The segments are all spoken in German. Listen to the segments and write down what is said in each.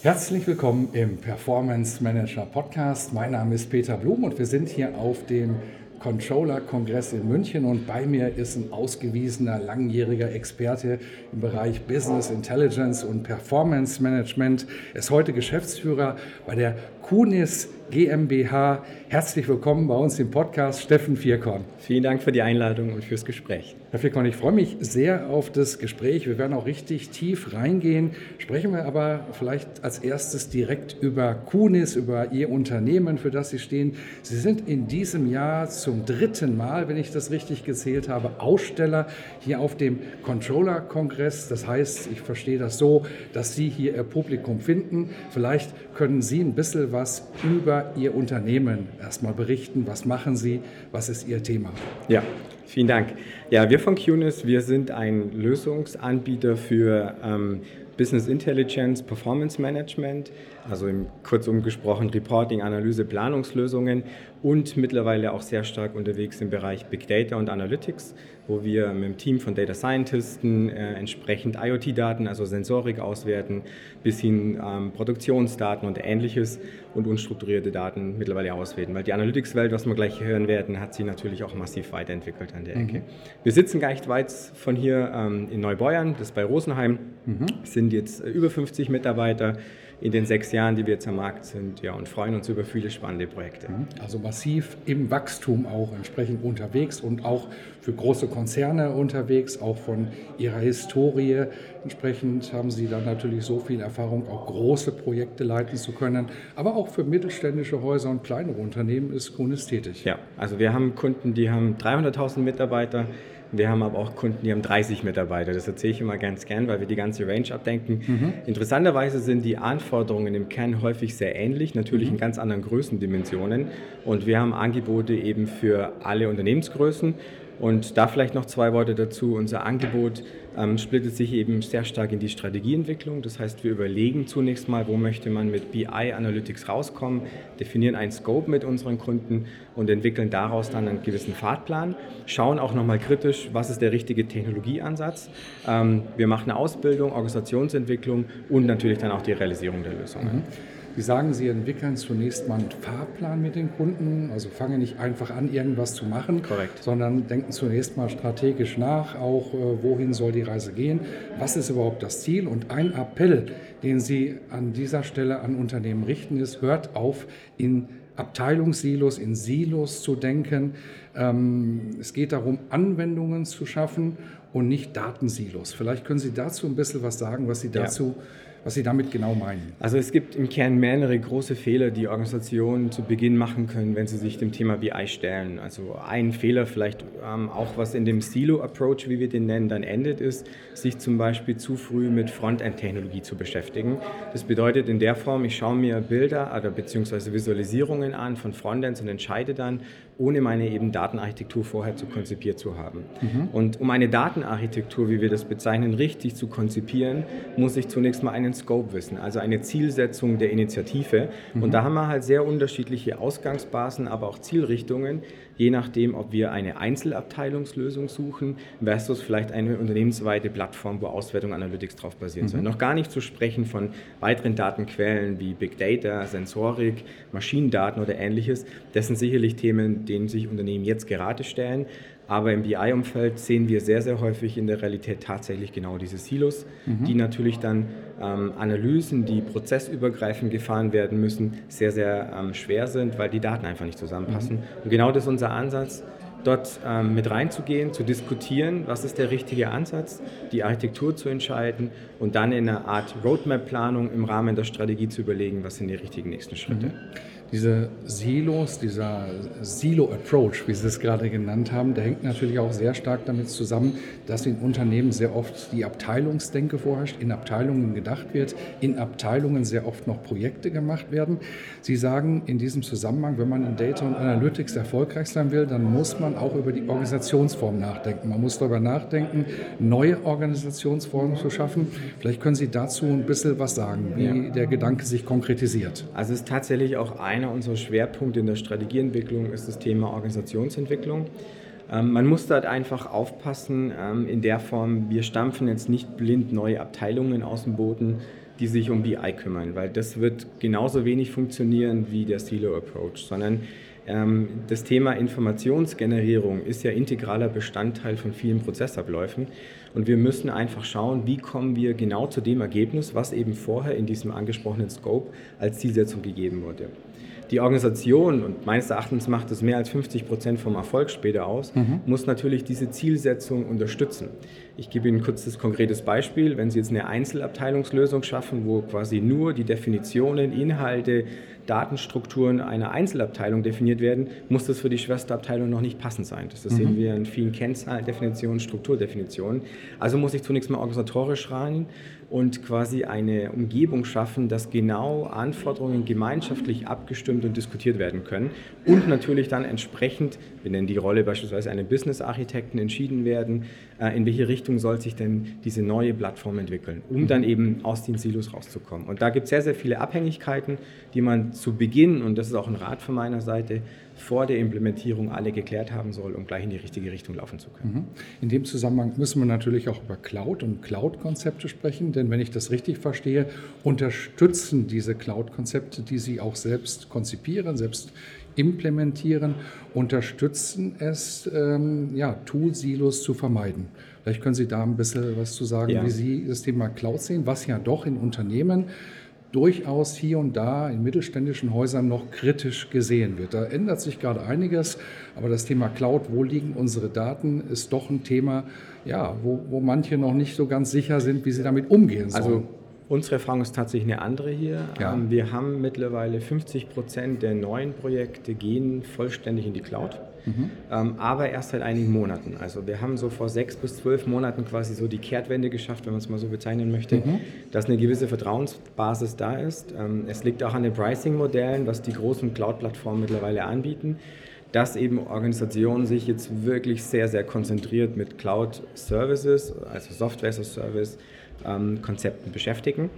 Herzlich willkommen im Performance Manager Podcast. Mein Name ist Peter Blum und wir sind hier auf dem Controller-Kongress in München und bei mir ist ein ausgewiesener langjähriger Experte im Bereich Business Intelligence und Performance Management. Er ist heute Geschäftsführer bei der Kunis GmbH. Herzlich willkommen bei uns im Podcast, Steffen Vierkorn. Vielen Dank für die Einladung und fürs Gespräch. Herr Vierkorn, ich freue mich sehr auf das Gespräch. Wir werden auch richtig tief reingehen. Sprechen wir aber vielleicht als erstes direkt über Kunis, über Ihr Unternehmen, für das Sie stehen. Sie sind in diesem Jahr zum dritten Mal, wenn ich das richtig gezählt habe, Aussteller hier auf dem Controller-Kongress. Das heißt, ich verstehe das so, dass Sie hier Ihr Publikum finden. Vielleicht können Sie ein bisschen was über Ihr Unternehmen erstmal berichten. Was machen Sie? Was ist Ihr Thema? Ja, vielen Dank. Ja, wir von QNIS, wir sind ein Lösungsanbieter für ähm, Business Intelligence, Performance Management, also im, kurzum gesprochen Reporting, Analyse, Planungslösungen und mittlerweile auch sehr stark unterwegs im Bereich Big Data und Analytics, wo wir mit dem Team von Data Scientisten äh, entsprechend IoT-Daten, also Sensorik auswerten, bis hin ähm, Produktionsdaten und ähnliches und unstrukturierte Daten mittlerweile auswerten. Weil die Analytics-Welt, was wir gleich hören werden, hat sich natürlich auch massiv weiterentwickelt an der Ecke. Mhm. Wir sitzen gar nicht weit von hier ähm, in Neubeuern, das ist bei Rosenheim, mhm. sind jetzt äh, über 50 Mitarbeiter in den sechs Jahren, die wir jetzt am Markt sind, ja, und freuen uns über viele spannende Projekte. Mhm. Also massiv im Wachstum auch entsprechend unterwegs und auch für große Konzerne unterwegs, auch von ihrer Historie. Entsprechend haben Sie dann natürlich so viel Erfahrung, auch große Projekte leiten zu können. Aber auch für mittelständische Häuser und kleinere Unternehmen ist Kunis tätig. Ja, also wir haben Kunden, die haben 300.000 Mitarbeiter. Wir haben aber auch Kunden, die haben 30 Mitarbeiter. Das erzähle ich immer ganz gern, weil wir die ganze Range abdenken. Mhm. Interessanterweise sind die Anforderungen im Kern häufig sehr ähnlich, natürlich mhm. in ganz anderen Größendimensionen. Und wir haben Angebote eben für alle Unternehmensgrößen. Und da vielleicht noch zwei Worte dazu. Unser Angebot ähm, splittet sich eben sehr stark in die Strategieentwicklung. Das heißt, wir überlegen zunächst mal, wo möchte man mit BI Analytics rauskommen, definieren einen Scope mit unseren Kunden und entwickeln daraus dann einen gewissen Fahrtplan. Schauen auch nochmal kritisch, was ist der richtige Technologieansatz. Ähm, wir machen eine Ausbildung, Organisationsentwicklung und natürlich dann auch die Realisierung der Lösungen. Mhm. Sie sagen, Sie entwickeln zunächst mal einen Fahrplan mit den Kunden, also fangen nicht einfach an, irgendwas zu machen, Korrekt. sondern denken zunächst mal strategisch nach, auch äh, wohin soll die Reise gehen, was ist überhaupt das Ziel und ein Appell, den Sie an dieser Stelle an Unternehmen richten, ist, hört auf, in Abteilungssilos, in Silos zu denken. Ähm, es geht darum, Anwendungen zu schaffen und nicht Datensilos. Vielleicht können Sie dazu ein bisschen was sagen, was Sie dazu ja was Sie damit genau meinen. Also es gibt im Kern mehrere große Fehler, die Organisationen zu Beginn machen können, wenn sie sich dem Thema BI stellen. Also ein Fehler vielleicht ähm, auch, was in dem Silo-Approach, wie wir den nennen, dann endet, ist, sich zum Beispiel zu früh mit Frontend-Technologie zu beschäftigen. Das bedeutet in der Form, ich schaue mir Bilder oder beziehungsweise Visualisierungen an von Frontends und entscheide dann, ohne meine eben Datenarchitektur vorher zu konzipiert zu haben. Mhm. Und um eine Datenarchitektur, wie wir das bezeichnen, richtig zu konzipieren, muss ich zunächst mal einen Scope wissen, also eine Zielsetzung der Initiative. Mhm. Und da haben wir halt sehr unterschiedliche Ausgangsbasen, aber auch Zielrichtungen, je nachdem, ob wir eine Einzelabteilungslösung suchen versus vielleicht eine unternehmensweite Plattform, wo Auswertung Analytics drauf basieren mhm. soll. Noch gar nicht zu sprechen von weiteren Datenquellen wie Big Data, Sensorik, Maschinendaten oder ähnliches. Das sind sicherlich Themen, denen sich Unternehmen jetzt gerade stellen. Aber im BI-Umfeld sehen wir sehr, sehr häufig in der Realität tatsächlich genau diese Silos, mhm. die natürlich dann ähm, Analysen, die prozessübergreifend gefahren werden müssen, sehr, sehr ähm, schwer sind, weil die Daten einfach nicht zusammenpassen. Mhm. Und genau das ist unser Ansatz, dort ähm, mit reinzugehen, zu diskutieren, was ist der richtige Ansatz, die Architektur zu entscheiden und dann in einer Art Roadmap-Planung im Rahmen der Strategie zu überlegen, was sind die richtigen nächsten Schritte. Mhm. Diese Silos, dieser Silo-Approach, wie Sie es gerade genannt haben, der hängt natürlich auch sehr stark damit zusammen, dass in Unternehmen sehr oft die Abteilungsdenke vorherrscht, in Abteilungen gedacht wird, in Abteilungen sehr oft noch Projekte gemacht werden. Sie sagen in diesem Zusammenhang, wenn man in Data und Analytics erfolgreich sein will, dann muss man auch über die Organisationsform nachdenken. Man muss darüber nachdenken, neue Organisationsformen zu schaffen. Vielleicht können Sie dazu ein bisschen was sagen, wie der Gedanke sich konkretisiert. Also es ist tatsächlich auch ein einer unserer Schwerpunkte in der Strategieentwicklung ist das Thema Organisationsentwicklung. Ähm, man muss dort einfach aufpassen, ähm, in der Form, wir stampfen jetzt nicht blind neue Abteilungen aus dem Boden, die sich um BI kümmern, weil das wird genauso wenig funktionieren wie der Silo-Approach, sondern ähm, das Thema Informationsgenerierung ist ja integraler Bestandteil von vielen Prozessabläufen und wir müssen einfach schauen, wie kommen wir genau zu dem Ergebnis, was eben vorher in diesem angesprochenen Scope als Zielsetzung gegeben wurde die Organisation, und meines Erachtens macht es mehr als 50 Prozent vom Erfolg später aus, mhm. muss natürlich diese Zielsetzung unterstützen. Ich gebe Ihnen kurz das konkretes Beispiel. Wenn Sie jetzt eine Einzelabteilungslösung schaffen, wo quasi nur die Definitionen, Inhalte, Datenstrukturen einer Einzelabteilung definiert werden, muss das für die Schwesterabteilung noch nicht passend sein. Das, das mhm. sehen wir in vielen Kennzahlendefinitionen, Strukturdefinitionen. Also muss ich zunächst mal organisatorisch rein und quasi eine Umgebung schaffen, dass genau Anforderungen gemeinschaftlich abgestimmt und diskutiert werden können und natürlich dann entsprechend, wir nennen die Rolle beispielsweise einen Business-Architekten, entschieden werden, äh, in welche Richtung soll sich denn diese neue Plattform entwickeln, um dann eben aus den Silos rauszukommen. Und da gibt es sehr, sehr viele Abhängigkeiten, die man zu Beginn, und das ist auch ein Rat von meiner Seite, vor der Implementierung alle geklärt haben soll, um gleich in die richtige Richtung laufen zu können. Mhm. In dem Zusammenhang müssen wir natürlich auch über Cloud und Cloud-Konzepte sprechen, denn wenn ich das richtig verstehe, unterstützen diese Cloud-Konzepte, die Sie auch selbst konzipieren, selbst implementieren, unterstützen es, ähm, ja, Tool-Silos zu vermeiden. Vielleicht können Sie da ein bisschen was zu sagen, ja. wie Sie das Thema Cloud sehen, was ja doch in Unternehmen durchaus hier und da in mittelständischen Häusern noch kritisch gesehen wird. Da ändert sich gerade einiges, aber das Thema Cloud, wo liegen unsere Daten, ist doch ein Thema, ja, wo, wo manche noch nicht so ganz sicher sind, wie sie damit umgehen sollen. Also Unsere Erfahrung ist tatsächlich eine andere hier. Ja. Ähm, wir haben mittlerweile 50 Prozent der neuen Projekte gehen vollständig in die Cloud, mhm. Ähm, aber erst seit einigen Monaten. Also wir haben so vor sechs bis zwölf Monaten quasi so die Kehrtwende geschafft, wenn man es mal so bezeichnen möchte, mhm. dass eine gewisse Vertrauensbasis da ist. Ähm, es liegt auch an den Pricing-Modellen, was die großen Cloud-Plattformen mittlerweile anbieten dass eben Organisationen sich jetzt wirklich sehr, sehr konzentriert mit Cloud Services, also Software as a Service, ähm, Konzepten beschäftigen.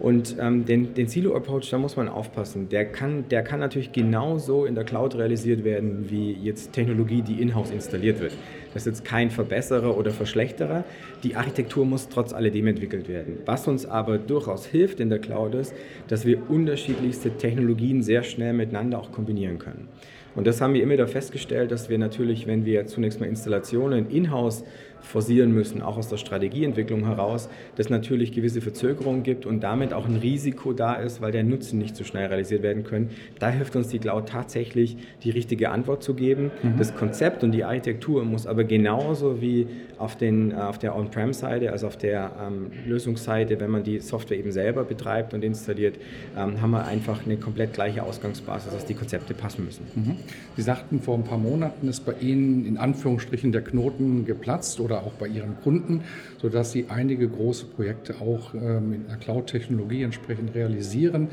Und ähm, den, den Silo-Approach, da muss man aufpassen. Der kann, der kann natürlich genauso in der Cloud realisiert werden, wie jetzt Technologie, die in-house installiert wird. Das ist jetzt kein Verbesserer oder Verschlechterer. Die Architektur muss trotz alledem entwickelt werden. Was uns aber durchaus hilft in der Cloud ist, dass wir unterschiedlichste Technologien sehr schnell miteinander auch kombinieren können. Und das haben wir immer wieder festgestellt, dass wir natürlich, wenn wir zunächst mal Installationen in-house forcieren müssen, auch aus der Strategieentwicklung heraus, dass natürlich gewisse Verzögerungen gibt und damit auch ein Risiko da ist, weil der Nutzen nicht so schnell realisiert werden können. Da hilft uns die Cloud tatsächlich, die richtige Antwort zu geben. Mhm. Das Konzept und die Architektur muss aber genauso wie auf, den, äh, auf der On-Prem-Seite, also auf der ähm, Lösungsseite, wenn man die Software eben selber betreibt und installiert, ähm, haben wir einfach eine komplett gleiche Ausgangsbasis, dass die Konzepte passen müssen. Mhm. Sie sagten, vor ein paar Monaten ist bei Ihnen in Anführungsstrichen der Knoten geplatzt oder auch bei Ihren Kunden, sodass Sie einige große Projekte auch ähm, mit einer Cloud-Technologie entsprechend realisieren.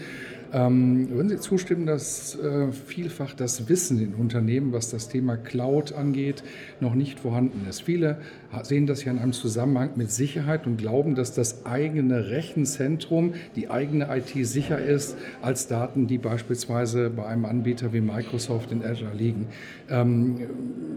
Ähm, würden Sie zustimmen, dass äh, vielfach das Wissen in Unternehmen, was das Thema Cloud angeht, noch nicht vorhanden ist? Viele sehen das ja in einem Zusammenhang mit Sicherheit und glauben, dass das eigene Rechenzentrum, die eigene IT sicher ist als Daten, die beispielsweise bei einem Anbieter wie Microsoft in Azure liegen. Ähm,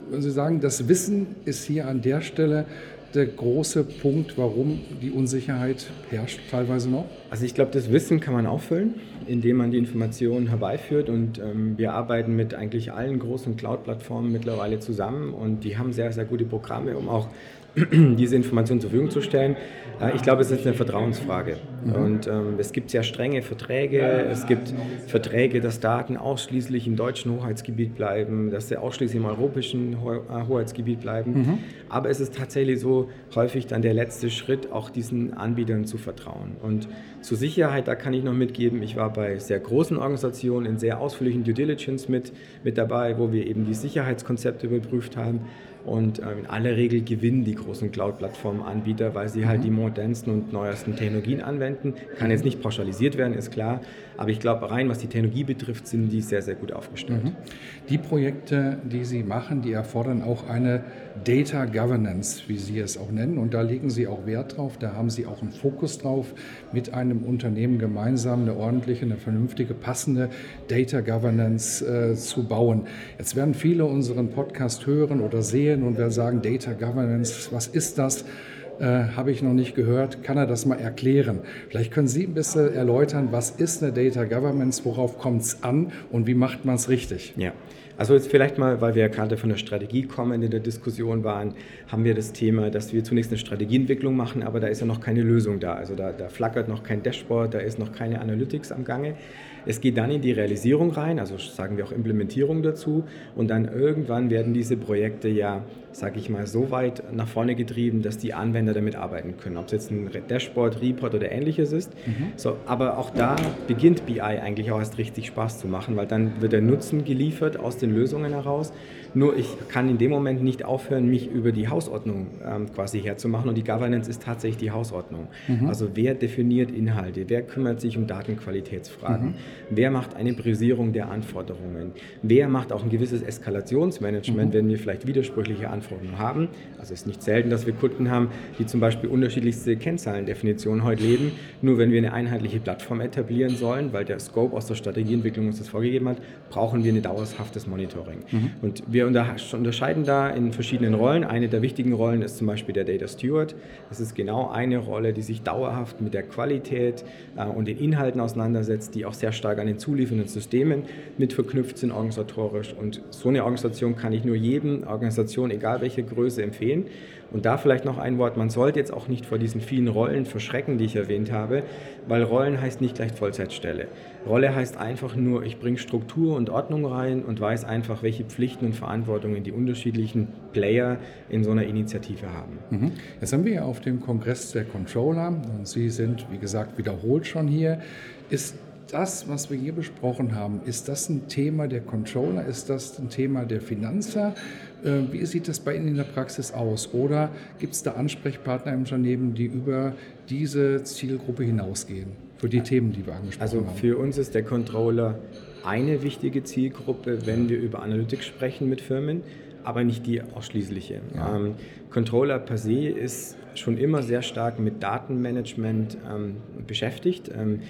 würden Sie sagen, das Wissen ist hier an der Stelle der große Punkt, warum die Unsicherheit herrscht teilweise noch? Also ich glaube, das Wissen kann man auffüllen, indem man die Informationen herbeiführt und ähm, wir arbeiten mit eigentlich allen großen Cloud-Plattformen mittlerweile zusammen und die haben sehr, sehr gute Programme, um auch diese Informationen zur Verfügung zu stellen. Äh, ich glaube, es ist eine Vertrauensfrage. Mhm. Und ähm, es gibt sehr strenge Verträge. Es gibt Verträge, dass Daten ausschließlich im deutschen Hoheitsgebiet bleiben, dass sie ausschließlich im europäischen Ho äh, Hoheitsgebiet bleiben. Mhm. Aber es ist tatsächlich so häufig dann der letzte Schritt, auch diesen Anbietern zu vertrauen. Und zur Sicherheit, da kann ich noch mitgeben, ich war bei sehr großen Organisationen in sehr ausführlichen Due Diligence mit, mit dabei, wo wir eben die Sicherheitskonzepte überprüft haben. Und ähm, in aller Regel gewinnen die großen Cloud-Plattform-Anbieter, weil sie halt mhm. die modernsten und neuesten Technologien anwenden. Kann jetzt nicht pauschalisiert werden, ist klar. Aber ich glaube, rein was die Technologie betrifft, sind die sehr, sehr gut aufgestellt. Mhm. Die Projekte, die Sie machen, die erfordern auch eine Data Governance, wie Sie es auch nennen. Und da legen Sie auch Wert drauf. Da haben Sie auch einen Fokus drauf, mit einem Unternehmen gemeinsam eine ordentliche, eine vernünftige, passende Data Governance äh, zu bauen. Jetzt werden viele unseren Podcast hören oder sehen und werden sagen, Data Governance, was ist das? Äh, habe ich noch nicht gehört. Kann er das mal erklären? Vielleicht können Sie ein bisschen erläutern, was ist eine Data Governance, worauf kommt es an und wie macht man es richtig? Ja. Also jetzt vielleicht mal, weil wir ja gerade von der Strategie kommen, in der Diskussion waren, haben wir das Thema, dass wir zunächst eine Strategieentwicklung machen, aber da ist ja noch keine Lösung da. Also da, da flackert noch kein Dashboard, da ist noch keine Analytics am Gange. Es geht dann in die Realisierung rein, also sagen wir auch Implementierung dazu. Und dann irgendwann werden diese Projekte ja, sage ich mal, so weit nach vorne getrieben, dass die Anwender damit arbeiten können. Ob es jetzt ein Dashboard, Report oder ähnliches ist. Mhm. So, aber auch da beginnt BI eigentlich auch erst richtig Spaß zu machen, weil dann wird der Nutzen geliefert aus den Lösungen heraus nur ich kann in dem Moment nicht aufhören, mich über die Hausordnung ähm, quasi herzumachen. Und die Governance ist tatsächlich die Hausordnung. Mhm. Also wer definiert Inhalte? Wer kümmert sich um Datenqualitätsfragen? Mhm. Wer macht eine Priorisierung der Anforderungen? Wer macht auch ein gewisses Eskalationsmanagement, mhm. wenn wir vielleicht widersprüchliche Anforderungen haben? Also es ist nicht selten, dass wir Kunden haben, die zum Beispiel unterschiedlichste Kennzahlendefinitionen heute leben. Nur wenn wir eine einheitliche Plattform etablieren sollen, weil der Scope aus der Strategieentwicklung uns das vorgegeben hat, brauchen wir ein dauerhaftes Monitoring. Mhm. Und wir wir unterscheiden da in verschiedenen Rollen. Eine der wichtigen Rollen ist zum Beispiel der Data Steward. Das ist genau eine Rolle, die sich dauerhaft mit der Qualität äh, und den Inhalten auseinandersetzt, die auch sehr stark an den zuliefernden Systemen mit verknüpft sind organisatorisch. Und so eine Organisation kann ich nur jedem Organisation, egal welche Größe, empfehlen. Und da vielleicht noch ein Wort, man sollte jetzt auch nicht vor diesen vielen Rollen verschrecken, die ich erwähnt habe, weil Rollen heißt nicht gleich Vollzeitstelle. Rolle heißt einfach nur, ich bringe Struktur und Ordnung rein und weiß einfach, welche Pflichten und Verantwortungen die unterschiedlichen Player in so einer Initiative haben. Mhm. Jetzt haben wir ja auf dem Kongress der Controller und Sie sind, wie gesagt, wiederholt schon hier. Ist das, was wir hier besprochen haben, ist das ein Thema der Controller? Ist das ein Thema der Finanzer? Äh, wie sieht das bei Ihnen in der Praxis aus? Oder gibt es da Ansprechpartner im Unternehmen, die über diese Zielgruppe hinausgehen, für die Themen, die wir angesprochen also haben? Also für uns ist der Controller eine wichtige Zielgruppe, wenn wir über Analytics sprechen mit Firmen, aber nicht die ausschließliche. Ja. Ähm, Controller per se ist schon immer sehr stark mit Datenmanagement ähm, beschäftigt. Ähm,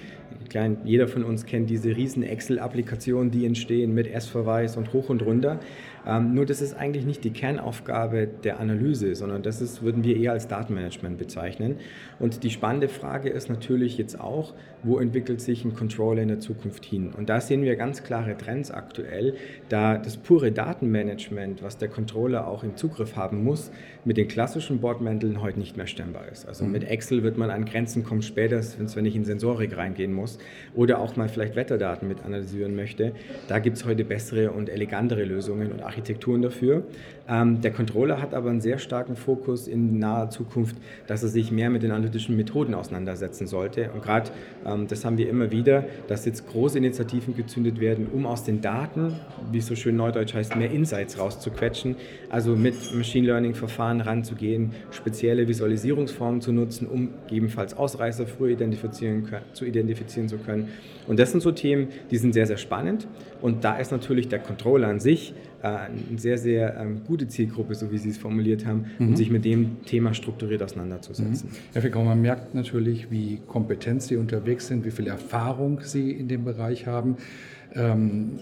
klein, jeder von uns kennt diese riesen Excel-Applikationen, die entstehen mit S-Verweis und hoch und runter. Ähm, nur das ist eigentlich nicht die Kernaufgabe der Analyse, sondern das ist, würden wir eher als Datenmanagement bezeichnen. Und die spannende Frage ist natürlich jetzt auch, wo entwickelt sich ein Controller in der Zukunft hin? Und da sehen wir ganz klare Trends aktuell, da das pure Datenmanagement, was der Controller auch im Zugriff haben muss, mit den klassischen Bordmänteln heute nicht mehr stemmbar ist. Also mhm. mit Excel wird man an Grenzen kommen, spätestens wenn ich in Sensorik reingehen muss oder auch mal vielleicht Wetterdaten mit analysieren möchte. Da gibt es heute bessere und elegantere Lösungen und Architekturen dafür. Ähm, der Controller hat aber einen sehr starken Fokus in naher Zukunft, dass er sich mehr mit den analytischen Methoden auseinandersetzen sollte. Und gerade ähm, das haben wir immer wieder, dass jetzt große Initiativen gezündet werden, um aus den Daten, wie es so schön neudeutsch heißt, mehr Insights rauszuquetschen. Also mit Machine Learning-Verfahren ranzugehen, spezielle Visualisierungsformen zu nutzen, um gegebenenfalls Ausreißer früher identifizieren, zu identifizieren zu können. Und das sind so Themen, die sind sehr, sehr spannend. Und da ist natürlich der Controller an sich äh, eine sehr, sehr ähm, gute Zielgruppe, so wie Sie es formuliert haben, mhm. um sich mit dem Thema strukturiert auseinanderzusetzen. Mhm. Herr Fickau, man merkt natürlich, wie kompetent Sie unterwegs sind, wie viel Erfahrung Sie in dem Bereich haben. Ähm,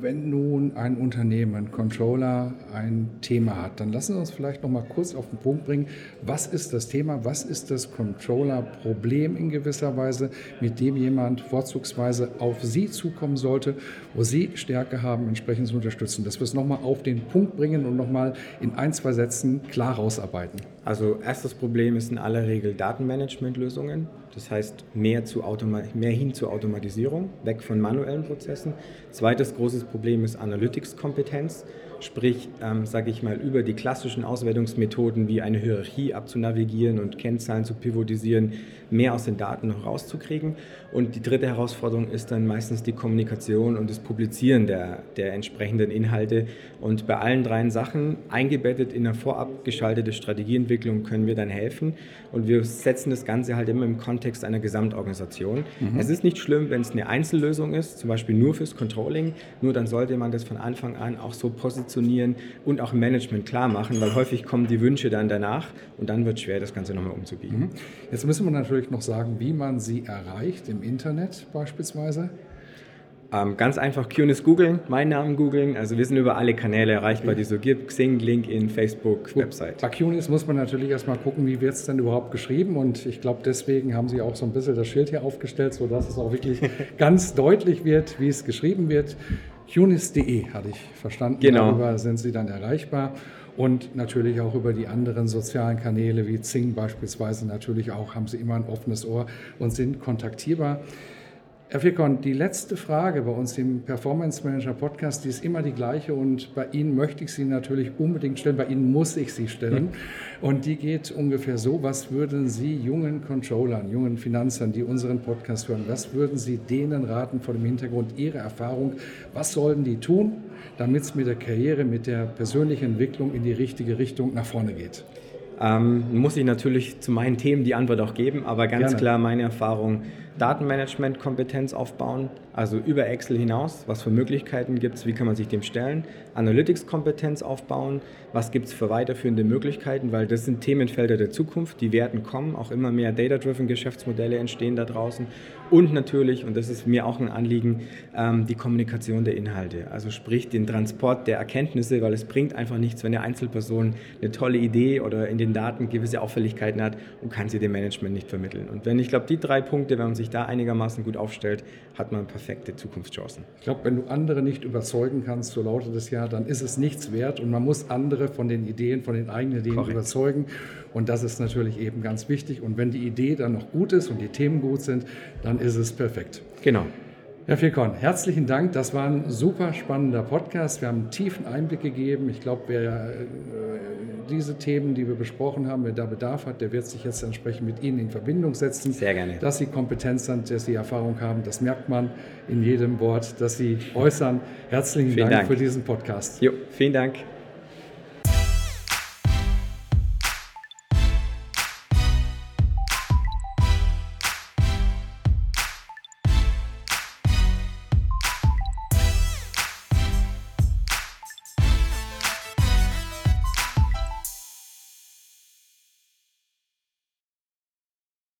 wenn nun ein Unternehmen, ein Controller ein Thema hat, dann lassen Sie uns vielleicht noch mal kurz auf den Punkt bringen, was ist das Thema, was ist das Controller-Problem in gewisser Weise, mit dem jemand vorzugsweise auf Sie zukommen sollte, wo Sie Stärke haben, entsprechend zu unterstützen. Dass wir es noch mal auf den Punkt bringen und noch mal in ein, zwei Sätzen klar rausarbeiten. Also erstes Problem ist in aller Regel Datenmanagement-Lösungen. Das heißt, mehr, zu mehr hin zur Automatisierung, weg von manuellen Prozessen. Zweites großes Problem ist Analytics-Kompetenz sprich, ähm, sage ich mal, über die klassischen Auswertungsmethoden wie eine Hierarchie abzunavigieren und Kennzahlen zu pivotisieren, mehr aus den Daten noch rauszukriegen. Und die dritte Herausforderung ist dann meistens die Kommunikation und das Publizieren der, der entsprechenden Inhalte. Und bei allen drei Sachen, eingebettet in eine vorab geschaltete Strategieentwicklung, können wir dann helfen. Und wir setzen das Ganze halt immer im Kontext einer Gesamtorganisation. Mhm. Es ist nicht schlimm, wenn es eine Einzellösung ist, zum Beispiel nur fürs Controlling, nur dann sollte man das von Anfang an auch so positionieren positionieren und auch im Management klar machen, weil häufig kommen die Wünsche dann danach und dann wird es schwer, das Ganze nochmal umzubiegen. Mhm. Jetzt müssen wir natürlich noch sagen, wie man sie erreicht, im Internet beispielsweise. Ähm, ganz einfach QNIS googeln, meinen Namen googeln. Also wir sind über alle Kanäle erreichbar, die so gibt. Xing, LinkedIn, Facebook, Website. Bei QNIS muss man natürlich erstmal gucken, wie wird es denn überhaupt geschrieben. Und ich glaube, deswegen haben sie auch so ein bisschen das Schild hier aufgestellt, sodass es auch wirklich ganz deutlich wird, wie es geschrieben wird. Hunis.de hatte ich verstanden. Genau. Darüber sind Sie dann erreichbar. Und natürlich auch über die anderen sozialen Kanäle wie Zing beispielsweise natürlich auch haben Sie immer ein offenes Ohr und sind kontaktierbar. Herr Fikon, die letzte Frage bei uns im Performance Manager Podcast, die ist immer die gleiche und bei Ihnen möchte ich sie natürlich unbedingt stellen, bei Ihnen muss ich sie stellen. Und die geht ungefähr so, was würden Sie jungen Controllern, jungen Finanzern, die unseren Podcast hören, was würden Sie denen raten vor dem Hintergrund Ihrer Erfahrung, was sollten die tun, damit es mit der Karriere, mit der persönlichen Entwicklung in die richtige Richtung nach vorne geht? Ähm, muss ich natürlich zu meinen Themen die Antwort auch geben, aber ganz Gerne. klar meine Erfahrung, Datenmanagement-Kompetenz aufbauen, also über Excel hinaus, was für Möglichkeiten gibt es, wie kann man sich dem stellen, Analytics-Kompetenz aufbauen, was gibt es für weiterführende Möglichkeiten, weil das sind Themenfelder der Zukunft, die werden kommen, auch immer mehr Data-Driven Geschäftsmodelle entstehen da draußen und natürlich, und das ist mir auch ein Anliegen, ähm, die Kommunikation der Inhalte, also sprich den Transport der Erkenntnisse, weil es bringt einfach nichts, wenn eine Einzelperson eine tolle Idee oder in den Daten gewisse Auffälligkeiten hat und kann sie dem Management nicht vermitteln. Und wenn ich glaube, die drei Punkte, wenn man sich sich da einigermaßen gut aufstellt, hat man perfekte Zukunftschancen. Ich glaube, wenn du andere nicht überzeugen kannst, so lautet es ja, dann ist es nichts wert und man muss andere von den Ideen, von den eigenen Ideen Korrekt. überzeugen. Und das ist natürlich eben ganz wichtig. Und wenn die Idee dann noch gut ist und die Themen gut sind, dann ist es perfekt. Genau. Herr Fikon, herzlichen Dank. Das war ein super spannender Podcast. Wir haben einen tiefen Einblick gegeben. Ich glaube, wer äh, diese Themen, die wir besprochen haben, wer da Bedarf hat, der wird sich jetzt entsprechend mit Ihnen in Verbindung setzen. Sehr gerne. Dass Sie Kompetenz sind, dass Sie Erfahrung haben, das merkt man in jedem Wort, das Sie äußern. Herzlichen Dank, Dank, für diesen Podcast. Jo, vielen Dank.